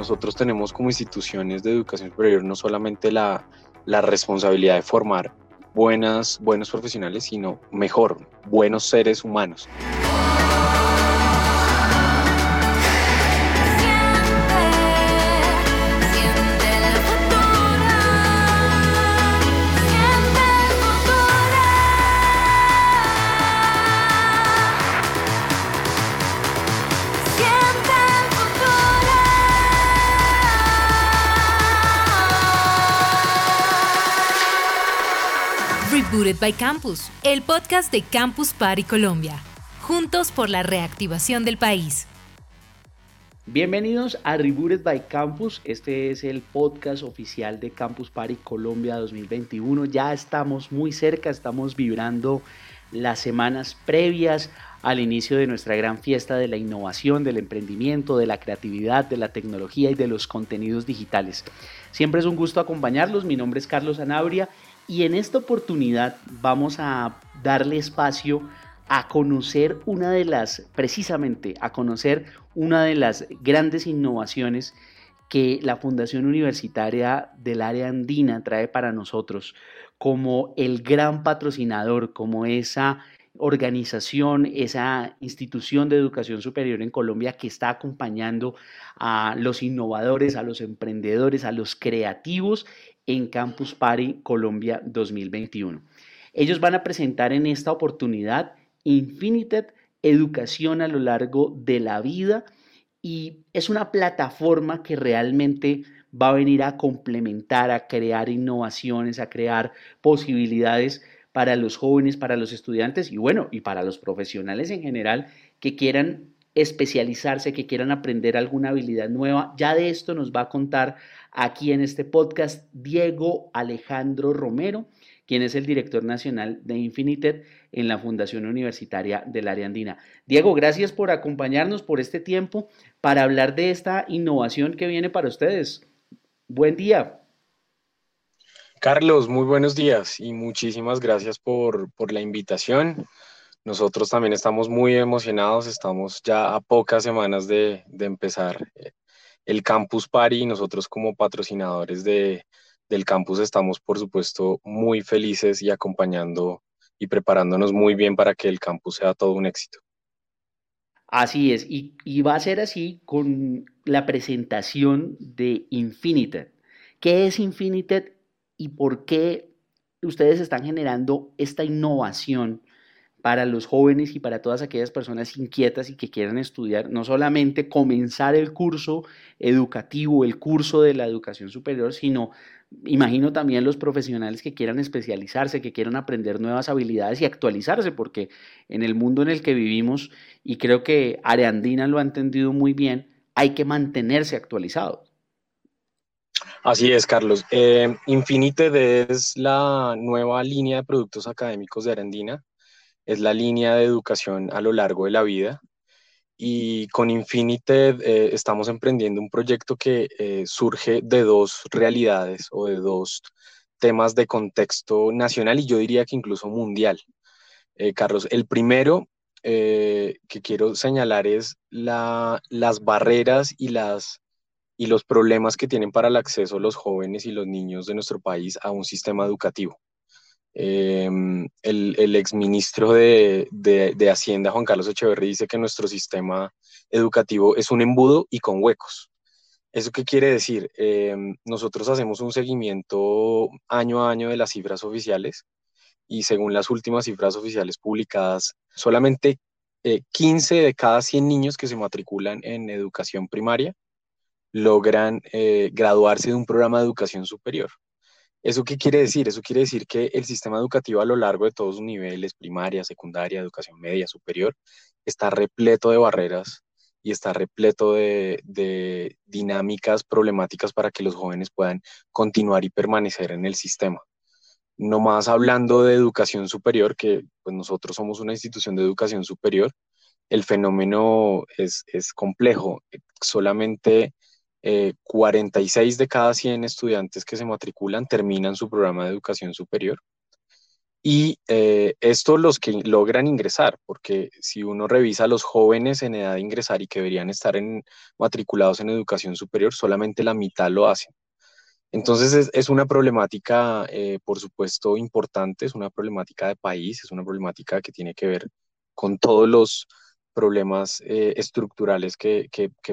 Nosotros tenemos como instituciones de educación superior no solamente la, la responsabilidad de formar buenas, buenos profesionales, sino mejor, buenos seres humanos. By Campus, el podcast de Campus Party Colombia. Juntos por la reactivación del país. Bienvenidos a Rebooted by Campus. Este es el podcast oficial de Campus Party Colombia 2021. Ya estamos muy cerca, estamos vibrando las semanas previas al inicio de nuestra gran fiesta de la innovación, del emprendimiento, de la creatividad, de la tecnología y de los contenidos digitales. Siempre es un gusto acompañarlos. Mi nombre es Carlos Anabria y en esta oportunidad vamos a darle espacio a conocer una de las, precisamente, a conocer una de las grandes innovaciones que la Fundación Universitaria del Área Andina trae para nosotros como el gran patrocinador, como esa organización, esa institución de educación superior en Colombia que está acompañando a los innovadores, a los emprendedores, a los creativos en Campus Party Colombia 2021. Ellos van a presentar en esta oportunidad Infinited Educación a lo largo de la vida y es una plataforma que realmente va a venir a complementar, a crear innovaciones, a crear posibilidades para los jóvenes, para los estudiantes y bueno, y para los profesionales en general que quieran especializarse, que quieran aprender alguna habilidad nueva. Ya de esto nos va a contar aquí en este podcast Diego Alejandro Romero, quien es el director nacional de Infinited en la Fundación Universitaria del Área Andina. Diego, gracias por acompañarnos por este tiempo para hablar de esta innovación que viene para ustedes. Buen día. Carlos, muy buenos días y muchísimas gracias por, por la invitación. Nosotros también estamos muy emocionados, estamos ya a pocas semanas de, empezar eh, el Campus Party y nosotros como patrocinadores de, del campus estamos, por supuesto, muy felices y acompañando y preparándonos muy bien para que el campus sea todo un éxito. Así es, y, y va a ser así con la presentación de Infinited. ¿Qué es Infinited y por qué ustedes están generando esta innovación para los jóvenes y para todas aquellas personas inquietas y que quieran estudiar, no solamente comenzar el curso educativo, el curso de la educación superior, sino imagino también los profesionales que quieran especializarse, que quieran aprender nuevas habilidades y actualizarse, porque en el mundo en el que vivimos, y creo que Areandina lo ha entendido muy bien, hay que mantenerse actualizado. Así es, Carlos. Eh, Infinite es la nueva línea de productos académicos de Arandina es la línea de educación a lo largo de la vida. Y con Infinite eh, estamos emprendiendo un proyecto que eh, surge de dos realidades o de dos temas de contexto nacional y yo diría que incluso mundial. Eh, Carlos, el primero que quiero señalar es la, las barreras y, las, y los problemas que tienen para el acceso los jóvenes y los niños de nuestro país a un sistema educativo. Em, el, el exministro de, Hacienda, Juan Carlos Echeverri, dice que nuestro sistema educativo es un embudo y con huecos. ¿Eso qué quiere decir? Em, nosotros hacemos un seguimiento año a año de las cifras oficiales y según las últimas cifras oficiales publicadas, solamente 15 eh, de cada 100 niños que se matriculan en educación primaria logran eh, graduarse de un programa de educación superior. ¿Eso qué quiere decir? Eso quiere decir que el sistema educativo a lo largo de todos sus niveles, primaria, secundaria, educación media, superior, está repleto de barreras y está repleto de, dinámicas problemáticas para que los jóvenes puedan continuar y permanecer en el sistema. No más hablando de educación superior, que pues nosotros somos una institución de educación superior, el fenómeno es, es complejo. Solamente 46 eh, de cada 100 estudiantes que se matriculan terminan su programa de educación superior. Y eh, esto los que logran ingresar, porque si uno revisa a los jóvenes en edad de ingresar y que deberían estar en, matriculados en educación superior, solamente la mitad lo hacen. Entonces es, una problemática, eh, por supuesto, importante, es una problemática de país, es una problemática que tiene que ver con todos los problemas eh, estructurales que,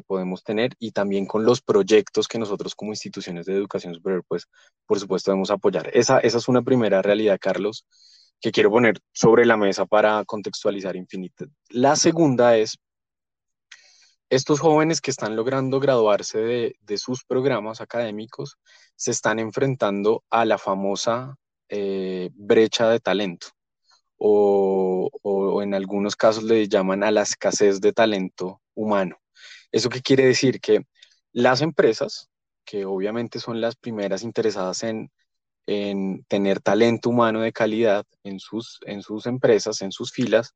podemos tener y también con los proyectos que nosotros como instituciones de educación superior, pues por supuesto debemos apoyar. Esa, esa es una primera realidad, Carlos, que quiero poner sobre la mesa para contextualizar Infinite. La segunda es, estos jóvenes que están logrando graduarse de, sus programas académicos se están enfrentando a la famosa eh, brecha de talento o, en algunos casos le llaman a la escasez de talento humano. ¿Eso qué quiere decir? Que las empresas, que obviamente son las primeras interesadas en, tener talento humano de calidad en sus, en sus empresas, en sus filas,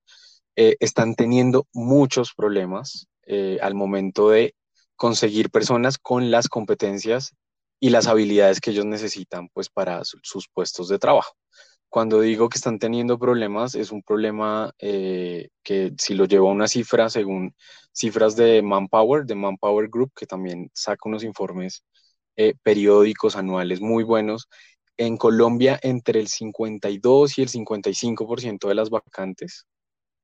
eh, están teniendo muchos problemas eh, al momento de conseguir personas con las competencias y las habilidades que ellos necesitan pues para sus puestos de trabajo. Cuando digo que están teniendo problemas, es un problema eh, que si lo llevo a una cifra, según cifras de Manpower, de Manpower Group, que también saca unos informes eh, periódicos anuales muy buenos, en Colombia entre el 52 y el 55% de las vacantes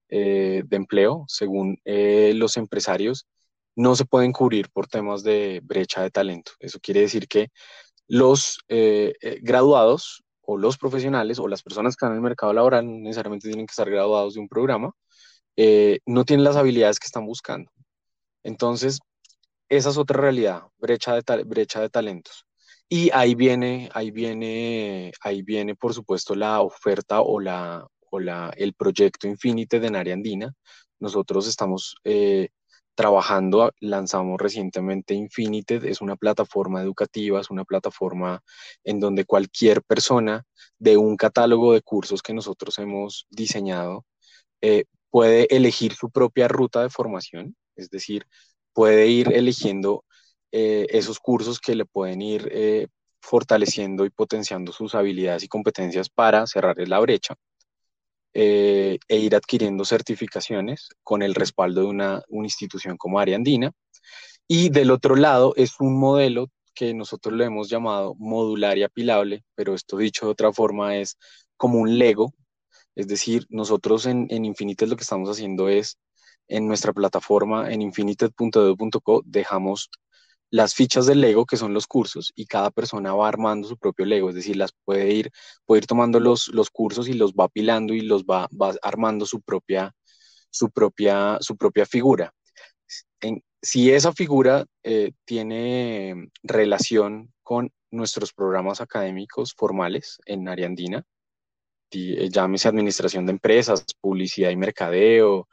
eh, de empleo, según los empresarios, no se pueden cubrir por temas de brecha de talento. Eso quiere decir que los graduados o los profesionales o las personas que están en el mercado laboral no necesariamente tienen que estar graduados de un programa, eh, no tienen las habilidades que están buscando. Entonces, esa es otra realidad, brecha de, brecha de talentos. Y ahí viene, ahí viene, ahí viene, por supuesto, la oferta o, la, o la, el proyecto Infinite de Narea Andina. Nosotros estamos eh, trabajando, lanzamos recientemente Infinited, es una plataforma educativa, es una plataforma en donde cualquier persona de un catálogo de cursos que nosotros hemos diseñado eh, puede elegir su propia ruta de formación, es decir, puede ir eligiendo eh, esos cursos que le pueden ir eh, fortaleciendo y potenciando sus habilidades y competencias para cerrar la brecha. Eh, e ir adquiriendo certificaciones con el respaldo de una, institución como Área Andina. Y del otro lado es un modelo que nosotros lo hemos llamado modular y apilable, pero esto dicho de otra forma es como un Lego. Es decir, nosotros en, en Infinited lo que estamos haciendo es en nuestra plataforma en infinited.edu.co dejamos las fichas del Lego, que son los cursos, y cada persona va armando su propio Lego, es decir, las puede ir, puede ir tomando los, los cursos y los va apilando y los va, va armando su propia, su propia, su propia figura. Si esa figura eh, tiene relación con nuestros programas académicos formales en Ariandina, eh, llámese administración de empresas, publicidad y mercadeo,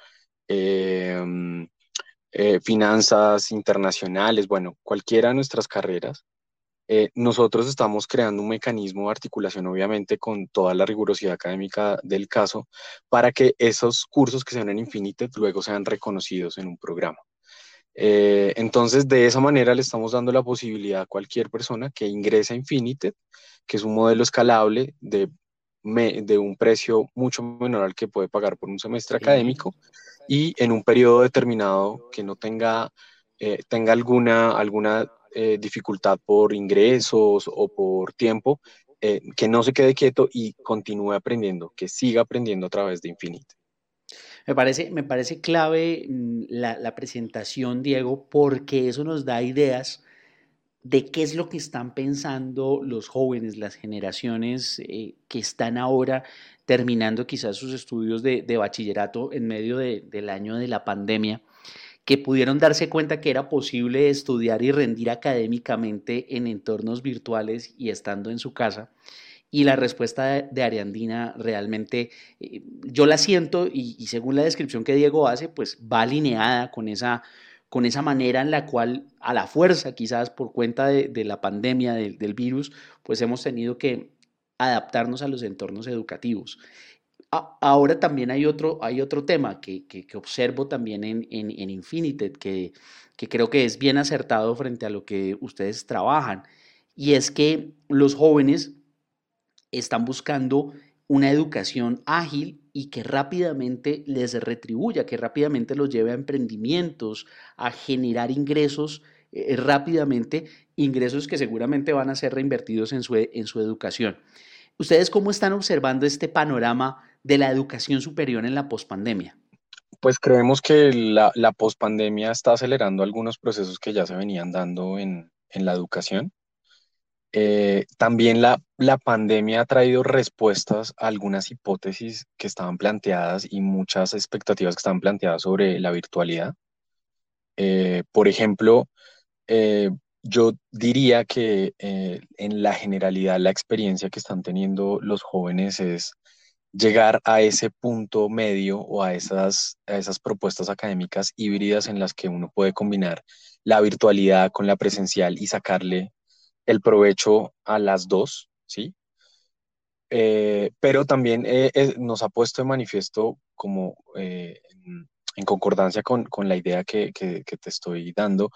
eh, eh, finanzas internacionales, bueno, cualquiera de nuestras carreras, eh, nosotros estamos creando un mecanismo de articulación, obviamente, con toda la rigurosidad académica del caso, para que esos cursos que sean en Infinited luego sean reconocidos en un programa. Eh, entonces, de esa manera le estamos dando la posibilidad a cualquier persona que ingrese a Infinited, que es un modelo escalable de, de un precio mucho menor al que puede pagar por un semestre académico, y en un periodo determinado que no tenga, eh, tenga alguna, alguna eh, dificultad por ingresos o por tiempo, eh, que no se quede quieto y continúe aprendiendo, que siga aprendiendo a través de Infinite. Me parece, me parece clave mm, la, la, presentación, Diego, porque eso nos da ideas de qué es lo que están pensando los jóvenes, las generaciones que están ahora terminando quizás sus estudios de, bachillerato en medio del año de la pandemia, que pudieron darse cuenta que era posible estudiar y rendir académicamente en entornos virtuales y estando en su casa. Y la respuesta de, Ariandina realmente, eh, yo la siento y, según la descripción que Diego hace, pues va alineada con esa, con esa manera en la cual a la fuerza, quizás por cuenta de, la pandemia, del virus, pues hemos tenido que adaptarnos a los entornos educativos. ahora también hay otro, hay otro tema que, observo también en, en, que creo que es bien acertado frente a lo que ustedes trabajan, y es que los jóvenes están buscando una educación ágil y que rápidamente les retribuya, que rápidamente los lleve a emprendimientos, a generar ingresos eh, rápidamente, ingresos que seguramente van a ser reinvertidos en su, en su educación. ¿Ustedes cómo están observando este panorama de la educación superior en la pospandemia? Pues creemos que la, la pospandemia está acelerando algunos procesos que ya se venían dando en, en la educación. Eh, también la, la, pandemia ha traído respuestas a algunas hipótesis que estaban planteadas y muchas expectativas que estaban planteadas sobre la virtualidad. Eh, por ejemplo, eh, yo diría que en la generalidad la experiencia que están teniendo los jóvenes es llegar a ese punto medio o a esas, a esas propuestas académicas híbridas en las que uno puede combinar la virtualidad con la presencial y sacarle el provecho a las dos, ¿sí? Eh, pero también eh, eh, nos ha puesto de manifiesto como en, concordancia con, la idea que, te estoy dando,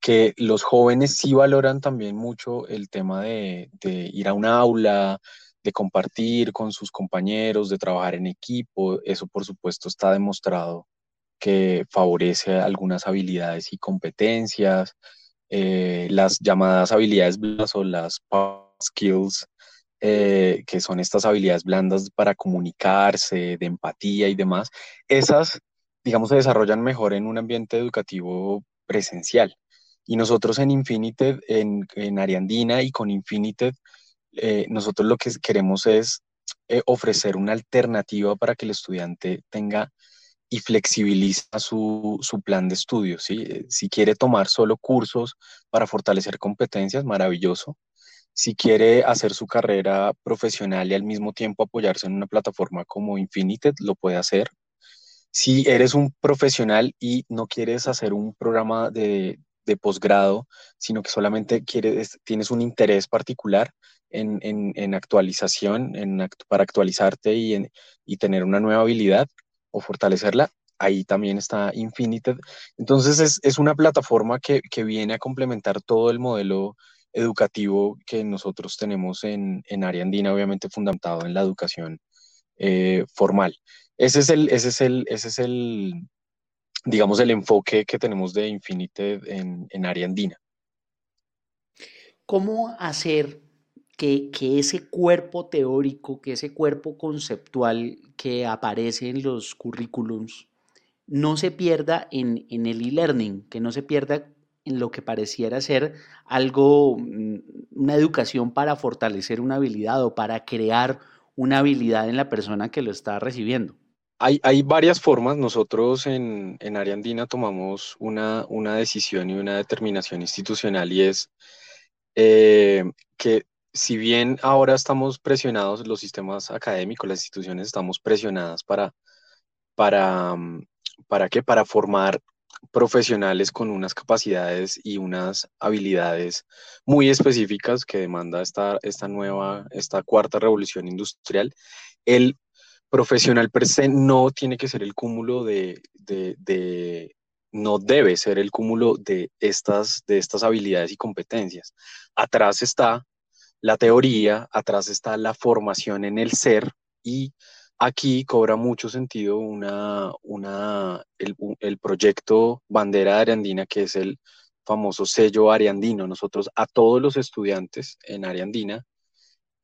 que los jóvenes sí valoran también mucho el tema de, ir a una aula, de compartir con sus compañeros, de trabajar en equipo. Eso, por supuesto, está demostrado que favorece algunas habilidades y competencias, eh, las llamadas habilidades blandas o las skills, eh, que son estas habilidades blandas para comunicarse, de empatía y demás, esas, digamos, se desarrollan mejor en un ambiente educativo presencial. Y nosotros en Infinited, en, en Ariandina y con Infinited, eh, nosotros lo que queremos es ofrecer una alternativa para que el estudiante tenga y flexibiliza su, plan de estudio. ¿sí? Eh, si quiere tomar solo cursos para fortalecer competencias, maravilloso. Si quiere hacer su carrera profesional y al mismo tiempo apoyarse en una plataforma como Infinited, lo puede hacer. Si eres un profesional y no quieres hacer un programa de, posgrado, sino que solamente quieres, tienes un interés particular en, actualización, en, para actualizarte y, y tener una nueva habilidad, o fortalecerla, ahí también está Infinited. Entonces es, una plataforma que, viene a complementar todo el modelo educativo que nosotros tenemos en, en área andina, obviamente fundamentado en la educación eh, formal. Ese es el, ese es el, ese es el, digamos, el enfoque que tenemos de Infinited en, en área andina. ¿Cómo hacer que, ese cuerpo teórico, que ese cuerpo conceptual que aparece en los currículums no se pierda en, el e-learning, que no se pierda en lo que pareciera ser algo, mm, una educación para fortalecer una habilidad o para crear una habilidad en la persona que lo está recibiendo. Hay, varias formas. Nosotros en, en Ariandina tomamos una, una decisión y una determinación institucional y es eh, que si bien ahora estamos presionados, los sistemas académicos, las instituciones estamos presionadas para, para, mm, ¿para qué? Para formar profesionales con unas capacidades y unas habilidades muy específicas que demanda esta, esta nueva, esta cuarta revolución industrial. El profesional per se no tiene que ser el cúmulo de, de, de no debe ser el cúmulo de estas, de estas habilidades y competencias. Atrás está la teoría, atrás está la formación en el ser y aquí cobra mucho sentido una, una, el, proyecto Bandera de Ariandina, que es el famoso sello ariandino. Nosotros a todos los estudiantes en Ariandina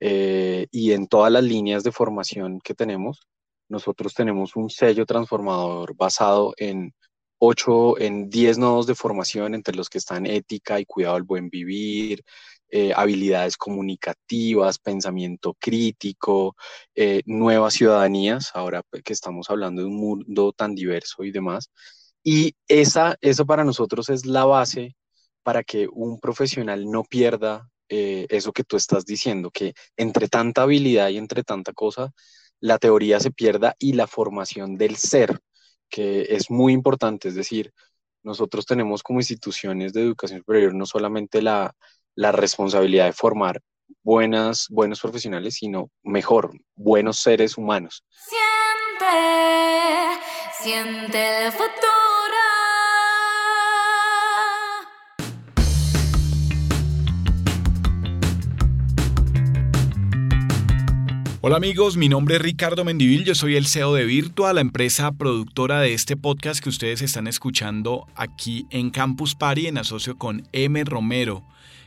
eh, y en todas las líneas de formación que tenemos, nosotros tenemos un sello transformador basado en ocho, en diez nodos de formación, entre los que están ética y cuidado del buen vivir, eh, habilidades comunicativas, pensamiento crítico, eh, nuevas ciudadanías, ahora que estamos hablando de un mundo tan diverso y demás. Y esa, eso para nosotros es la base para que un profesional no pierda eh, eso que tú estás diciendo, que entre tanta habilidad y entre tanta cosa, la teoría se pierda y la formación del ser, que es muy importante, es decir, nosotros tenemos como instituciones de educación superior no solamente la, la responsabilidad de formar buenas, buenos profesionales, sino mejor, buenos seres humanos. Siente, siente el futuro. Hola amigos, mi nombre es Ricardo Mendivil, yo soy el CEO de Virtua, la empresa productora de este podcast que ustedes están escuchando aquí en Campus Party en asocio con M. Romero.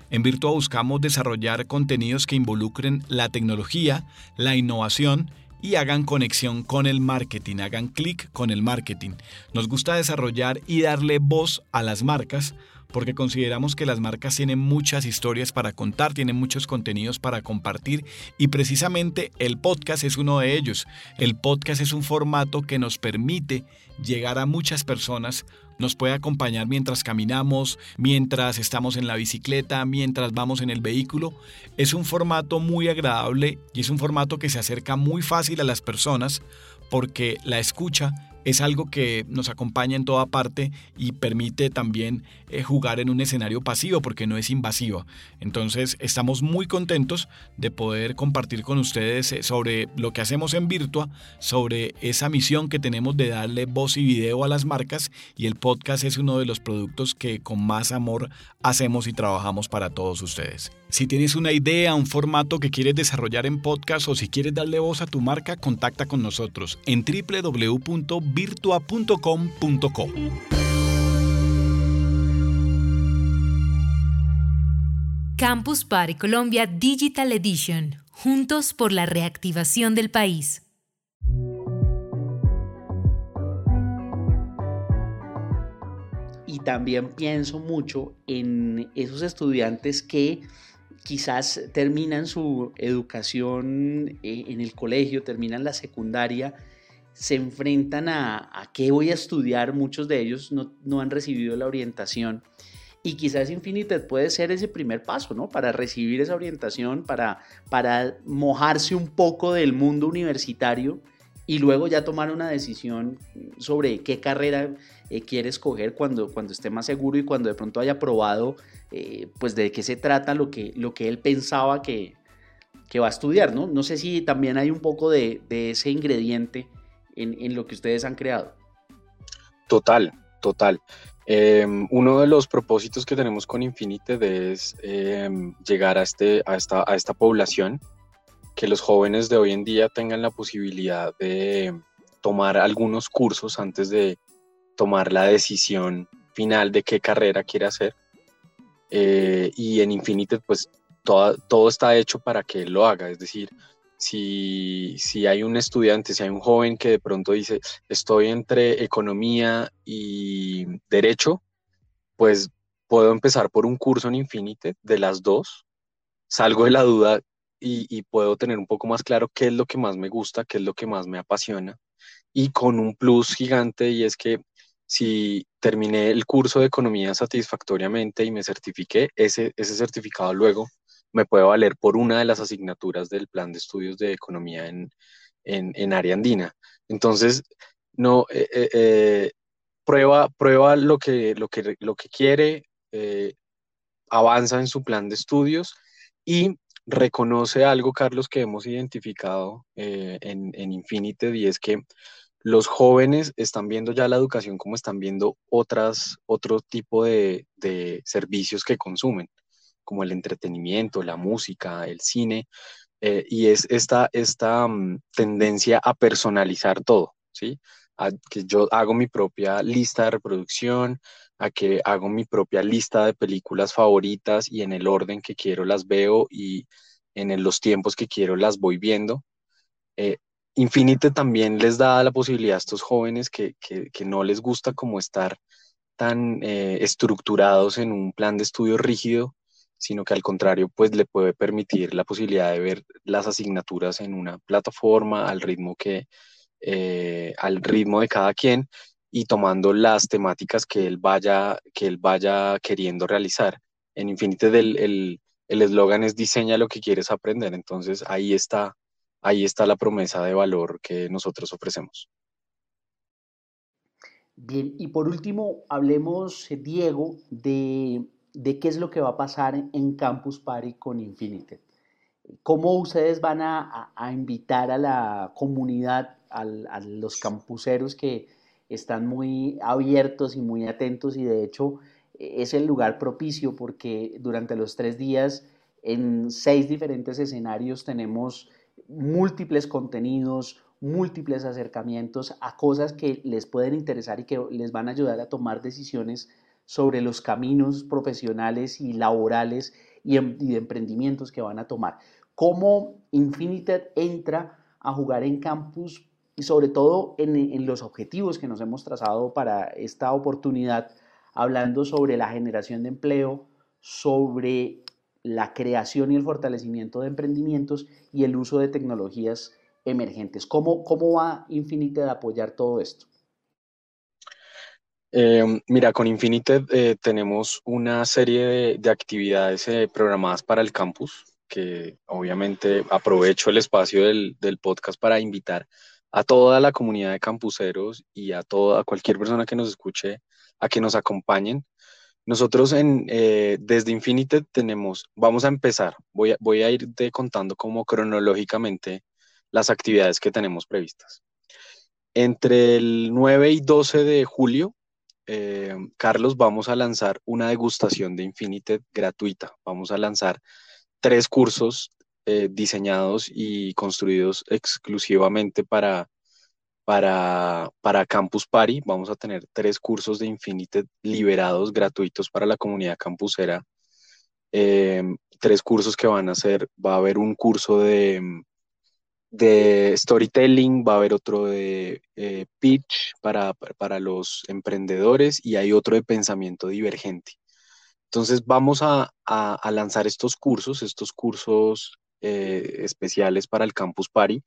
En Virtua buscamos desarrollar contenidos que involucren la tecnología, la innovación y hagan conexión con el marketing, hagan clic con el marketing. Nos gusta desarrollar y darle voz a las marcas porque consideramos que las marcas tienen muchas historias para contar, tienen muchos contenidos para compartir y precisamente el podcast es uno de ellos. El podcast es un formato que nos permite llegar a muchas personas nos puede acompañar mientras caminamos, mientras estamos en la bicicleta, mientras vamos en el vehículo. Es un formato muy agradable y es un formato que se acerca muy fácil a las personas porque la escucha es algo que nos acompaña en toda parte y permite también eh, jugar en un escenario pasivo porque no es invasivo. Entonces estamos muy contentos de poder compartir con ustedes eh, sobre lo que hacemos en Virtua, sobre esa misión que tenemos de darle voz y video a las marcas y el podcast es uno de los productos que con más amor hacemos y trabajamos para todos ustedes. Si tienes una idea, un formato que quieres desarrollar en podcast o si quieres darle voz a tu marca, contacta con nosotros en www.virtua.com.co. Campus Party Colombia Digital Edition. Juntos por la reactivación del país. Y también pienso mucho en esos estudiantes que quizás terminan su educación eh, en el colegio, terminan la secundaria, se enfrentan a, qué voy a estudiar, muchos de ellos no, han recibido la orientación y quizás Infinited puede ser ese primer paso, ¿no? Para recibir esa orientación, para, para mojarse un poco del mundo universitario y luego ya tomar una decisión sobre qué carrera eh, quiere escoger cuando, cuando esté más seguro y cuando de pronto haya probado eh, pues de qué se trata lo que, lo que él pensaba que, que, va a estudiar, ¿no? No sé si también hay un poco de, de ese ingrediente en, en, lo que ustedes han creado. Total, total. Em, uno de los propósitos que tenemos con Infinite es em, llegar a, este, a, esta, a esta población que los jóvenes de hoy en día tengan la posibilidad de tomar algunos cursos antes de tomar la decisión final de qué carrera quiere hacer. Eh, y en Infinite, pues todo, todo está hecho para que lo haga. Es decir, si, si hay un estudiante, si hay un joven que de pronto dice, estoy entre economía y derecho, pues puedo empezar por un curso en Infinite de las dos. Salgo de la duda y, puedo tener un poco más claro qué es lo que más me gusta, qué es lo que más me apasiona. Y con un plus gigante y es que si terminé el curso de economía satisfactoriamente y me certifiqué, ese, ese certificado luego me puede valer por una de las asignaturas del plan de estudios de economía en, en, área andina. Entonces, no, eh, eh, eh, prueba, prueba lo, que, lo, que, lo que quiere, avanza en su plan de estudios y reconoce algo, Carlos, que hemos identificado eh, en, en Infinite y es que los jóvenes están viendo ya la educación como están viendo otras, otro tipo de, servicios que consumen, como el entretenimiento, la música, el cine, eh, y es esta, esta mm, tendencia a personalizar todo, ¿sí? A que yo hago mi propia lista de reproducción, a que hago mi propia lista de películas favoritas y en el orden que quiero las veo y en los tiempos que quiero las voy viendo. Eh, Infinite también les da la posibilidad a estos jóvenes que, no les gusta como estar tan eh, estructurados en un plan de estudio rígido, sino que al contrario, pues le puede permitir la posibilidad de ver las asignaturas en una plataforma al ritmo que, eh, al ritmo de cada quien y tomando las temáticas que él vaya, que él vaya queriendo realizar. En Infinite el eslogan es diseña lo que quieres aprender, entonces ahí está, ahí está la promesa de valor que nosotros ofrecemos. Bien, y por último, hablemos, Diego, de, qué es lo que va a pasar en Campus Party con Infinite. ¿Cómo ustedes van a, invitar a la comunidad, a los campuseros que están muy abiertos y muy atentos y de hecho es el lugar propicio porque durante los tres días en seis diferentes escenarios tenemos múltiples contenidos, múltiples acercamientos a cosas que les pueden interesar y que les van a ayudar a tomar decisiones sobre los caminos profesionales y laborales y, em, de emprendimientos que van a tomar. ¿Cómo Infinited entra a jugar en campus y sobre todo en, los objetivos que nos hemos trazado para esta oportunidad, hablando sobre la generación de empleo, sobre la creación y el fortalecimiento de emprendimientos y el uso de tecnologías emergentes. ¿Cómo, cómo va Infinited a apoyar todo esto? Eh, mira, con Infinited eh, tenemos una serie de, actividades eh, programadas para el campus, que obviamente aprovecho el espacio del, del, podcast para invitar a toda la comunidad de campuseros y a toda cualquier persona que nos escuche a que nos acompañen nosotros en, eh, desde Infinited tenemos, vamos a empezar, voy a, voy a irte contando como cronológicamente las actividades que tenemos previstas. Entre el 9 y 12 de julio, eh, Carlos, vamos a lanzar una degustación de Infinited gratuita. Vamos a lanzar tres cursos eh, diseñados y construidos exclusivamente para para, para Campus Party. Vamos a tener tres cursos de Infinite liberados gratuitos para la comunidad campusera. Em, tres cursos que van a ser, va a haber un curso de, de storytelling, va a haber otro de eh, pitch para, para, los emprendedores y hay otro de pensamiento divergente. Entonces vamos a, a, lanzar estos cursos, estos cursos eh, especiales para el Campus Party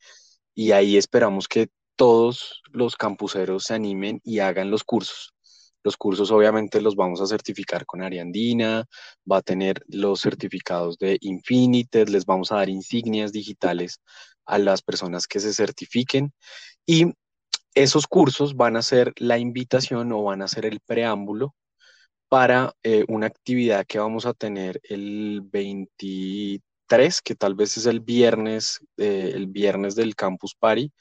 y ahí esperamos que todos los campuseros se animen y hagan los cursos. Los cursos obviamente los vamos a certificar con Ariandina, va a tener los certificados de Infinited, les vamos a dar insignias digitales a las personas que se certifiquen y esos cursos van a ser la invitación o van a ser el preámbulo para eh, una actividad que vamos a tener el 23, que tal vez es el viernes, eh, el viernes del Campus Party,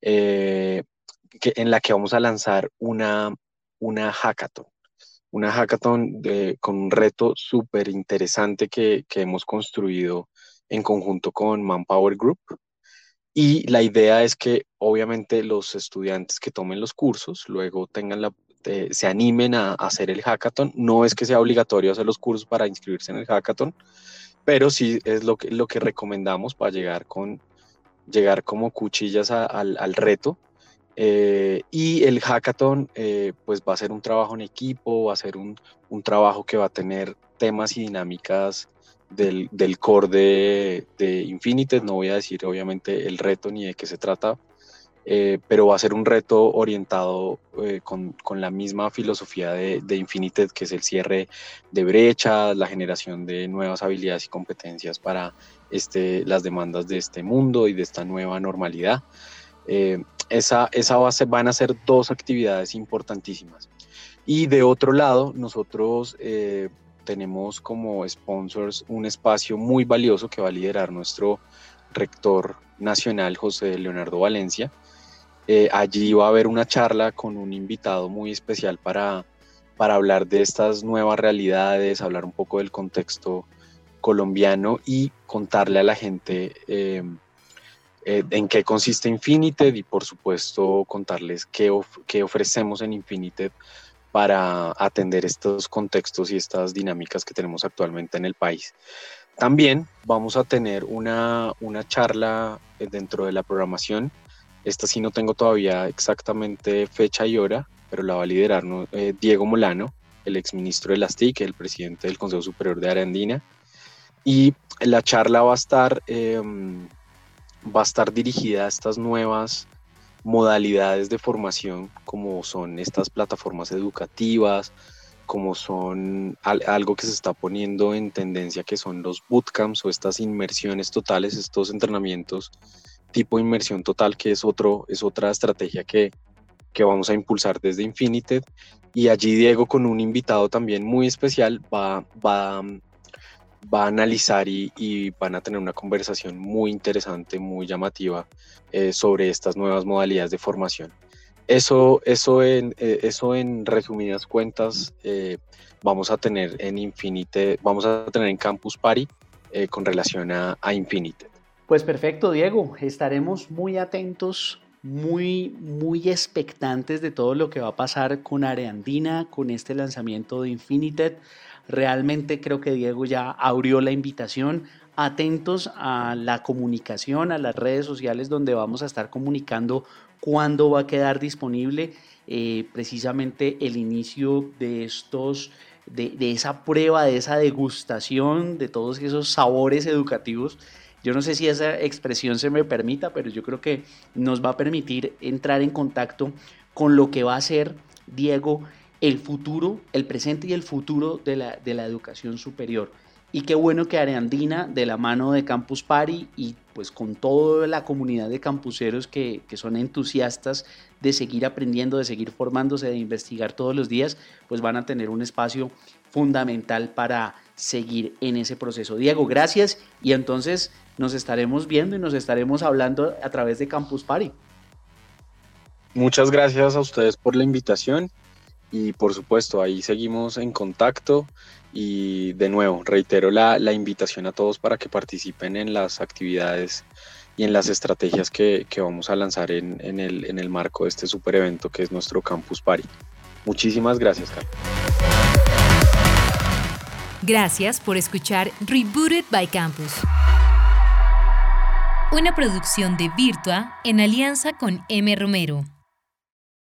eh, que, en la que vamos a lanzar una, una hackathon. Una hackathon con un reto súper interesante que, hemos construido en conjunto con Manpower Group. Y la idea es que obviamente los estudiantes que tomen los cursos luego tengan eh, se animen a, a, hacer el hackathon. No es que sea obligatorio hacer los cursos para inscribirse en el hackathon, pero sí es lo que, lo que recomendamos para llegar con llegar como cuchillas al, reto. Eh, y el hackathon eh, pues va a ser un trabajo en equipo, va a ser un, trabajo que va a tener temas y dinámicas del, del core de, de Infinited. No voy a decir obviamente el reto ni de qué se trata, eh, pero va a ser un reto orientado con, con, la misma filosofía de, de, Infinited, que es el cierre de brechas, la generación de nuevas habilidades y competencias para este, las demandas de este mundo y de esta nueva normalidad. Eh, esa, esa base van a ser dos actividades importantísimas. Y de otro lado, nosotros eh, tenemos como sponsors un espacio muy valioso que va a liderar nuestro rector nacional, José Leonardo Valencia. Eh, allí va a haber una charla con un invitado muy especial para, para hablar de estas nuevas realidades, hablar un poco del contexto colombiano y contarle a la gente em, eh, en qué consiste Infinited y por supuesto contarles qué, qué ofrecemos en Infinited para atender estos contextos y estas dinámicas que tenemos actualmente en el país. También vamos a tener una, una charla eh, dentro de la programación. Esta sí no tengo todavía exactamente fecha y hora, pero la va a liderar eh, Diego Molano, el exministro de las TIC, el presidente del Consejo Superior de Arandina, y la charla va a estar, em, va a estar dirigida a estas nuevas modalidades de formación, como son estas plataformas educativas, como son algo que se está poniendo en tendencia, que son los bootcamps o estas inmersiones totales, estos entrenamientos tipo inmersión total, que es, otro, es otra estrategia que, que vamos a impulsar desde Infinited. Y allí Diego con un invitado también muy especial va, va va a analizar y, van a tener una conversación muy interesante, muy llamativa eh, sobre estas nuevas modalidades de formación. Eso, eso, en, eh, eso en resumidas cuentas eh, vamos a tener en Infinite, vamos a tener en Campus Party con relación a Infinite. Pues perfecto, Diego. Estaremos muy atentos, muy, muy expectantes de todo lo que va a pasar con Areandina, con este lanzamiento de Infinited. Realmente creo que Diego ya abrió la invitación. Atentos a la comunicación, a las redes sociales donde vamos a estar comunicando cuándo va a quedar disponible eh, precisamente el inicio de estos, de, de esa prueba, de esa degustación, de todos esos sabores educativos yo no sé si esa expresión se me permita, pero yo creo que nos va a permitir entrar en contacto con lo que va a ser, Diego, el futuro, el presente y el futuro de la, de la educación superior. Y qué bueno que Areandina, de la mano de Campus Party y pues con toda la comunidad de campuseros que, que, son entusiastas de seguir aprendiendo, de seguir formándose, de investigar todos los días, pues van a tener un espacio fundamental para seguir en ese proceso. Diego, gracias y entonces nos estaremos viendo y nos estaremos hablando a través de Campus Party. Muchas gracias a ustedes por la invitación y por supuesto ahí seguimos en contacto y de nuevo reitero la, invitación a todos para que participen en las actividades y en las estrategias que, vamos a lanzar en, el, en el marco de este super evento que es nuestro Campus Party. Muchísimas gracias, Carlos. Gracias por escuchar Rebooted by Campus. Una producción de Virtua en alianza con M. Romero.